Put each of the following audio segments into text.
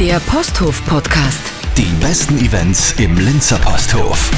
Der Posthof-Podcast. Die besten Events im Linzer Posthof.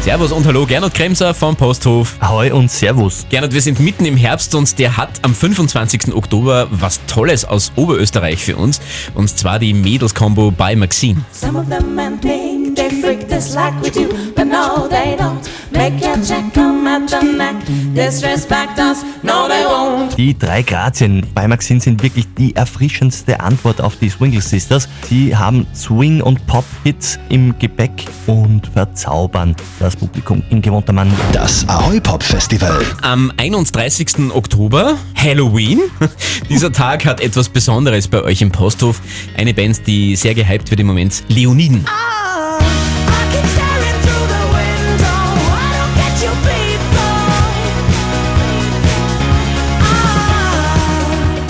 Servus und hallo, Gernot Kremser vom Posthof. Ahoi und Servus. Gernot, wir sind mitten im Herbst und der hat am 25. Oktober was Tolles aus Oberösterreich für uns. Und zwar die Mädels-Kombo bei Maxine. Some of them men think they freak this like we do, but no, they don't. Make your check come at the neck. Disrespect us, no, they won't. Die drei Grazien bei Maxine sind wirklich die erfrischendste Antwort auf die Swingle Sisters. Sie haben Swing- und Pop-Hits im Gepäck und verzaubern das Publikum in gewohnter Manier. Das Ahoi Pop Festival. Am 31. Oktober, Halloween. Dieser Tag hat etwas Besonderes bei euch im Posthof. Eine Band, die sehr gehypt wird im Moment, Leoniden. I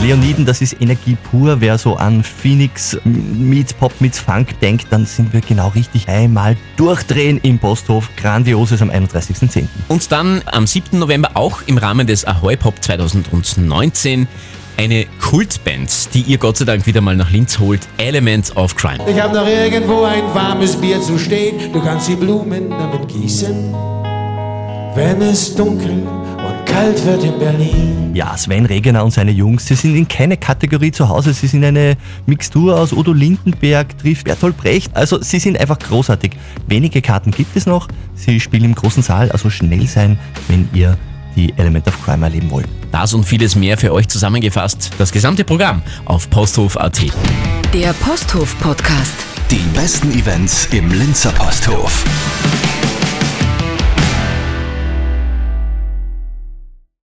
Leoniden, das ist Energie pur. Wer so an Phoenix meets Pop meets Funk denkt, dann sind wir genau richtig. Einmal durchdrehen im Posthof. Grandioses am 31.10. Und dann am 7. November auch im Rahmen des Ahoy Pop 2019 eine Kultband, die ihr Gott sei Dank wieder mal nach Linz holt, Elements of Crime. Ich hab noch irgendwo ein warmes Bier zu stehen. Du kannst die Blumen damit gießen. Wenn es dunkel kalt wird in Berlin. Ja, Sven Regener und seine Jungs, sie sind in keine Kategorie zu Hause. Sie sind eine Mixtur aus Udo Lindenberg, trifft Bertolt Brecht. Also sie sind einfach großartig. Wenige Karten gibt es noch. Sie spielen im großen Saal, also schnell sein, wenn ihr die Element of Crime erleben wollt. Das und vieles mehr für euch zusammengefasst. Das gesamte Programm auf posthof.at. Der Posthof-Podcast. Die besten Events im Linzer Posthof.